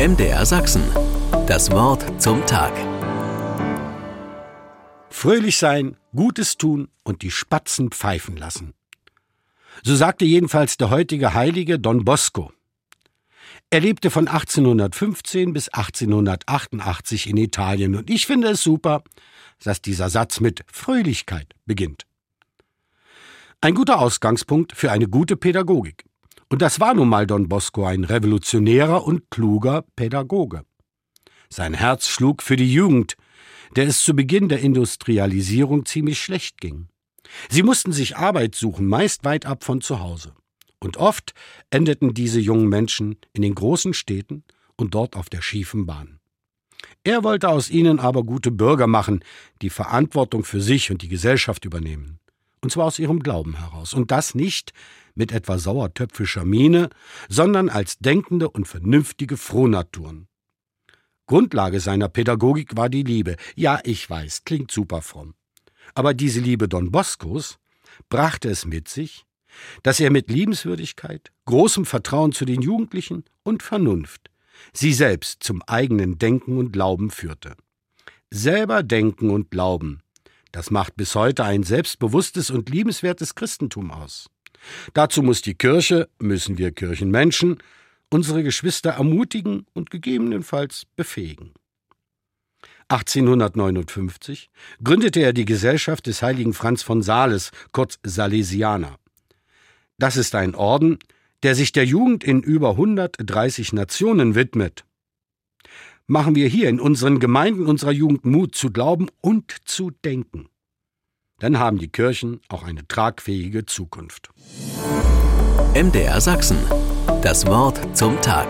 MDR Sachsen. Das Wort zum Tag. Fröhlich sein, Gutes tun und die Spatzen pfeifen lassen. So sagte jedenfalls der heutige Heilige Don Bosco. Er lebte von 1815 bis 1888 in Italien und ich finde es super, dass dieser Satz mit Fröhlichkeit beginnt. Ein guter Ausgangspunkt für eine gute Pädagogik. Und das war nun mal Don Bosco ein revolutionärer und kluger Pädagoge. Sein Herz schlug für die Jugend, der es zu Beginn der Industrialisierung ziemlich schlecht ging. Sie mussten sich Arbeit suchen, meist weit ab von zu Hause. Und oft endeten diese jungen Menschen in den großen Städten und dort auf der schiefen Bahn. Er wollte aus ihnen aber gute Bürger machen, die Verantwortung für sich und die Gesellschaft übernehmen. Und zwar aus ihrem Glauben heraus. Und das nicht mit etwa sauertöpfischer Miene, sondern als denkende und vernünftige Frohnaturen. Grundlage seiner Pädagogik war die Liebe. Ja, ich weiß, klingt super fromm. Aber diese Liebe Don Boscos brachte es mit sich, dass er mit Liebenswürdigkeit, großem Vertrauen zu den Jugendlichen und Vernunft sie selbst zum eigenen Denken und Glauben führte. Selber denken und glauben, das macht bis heute ein selbstbewusstes und liebenswertes Christentum aus. Dazu muss die Kirche, müssen wir Kirchenmenschen, unsere Geschwister ermutigen und gegebenenfalls befähigen. 1859 gründete er die Gesellschaft des heiligen Franz von Sales, kurz Salesianer. Das ist ein Orden, der sich der Jugend in über 130 Nationen widmet. Machen wir hier in unseren Gemeinden unserer Jugend Mut zu glauben und zu denken dann haben die Kirchen auch eine tragfähige Zukunft. MDR Sachsen. Das Wort zum Tag.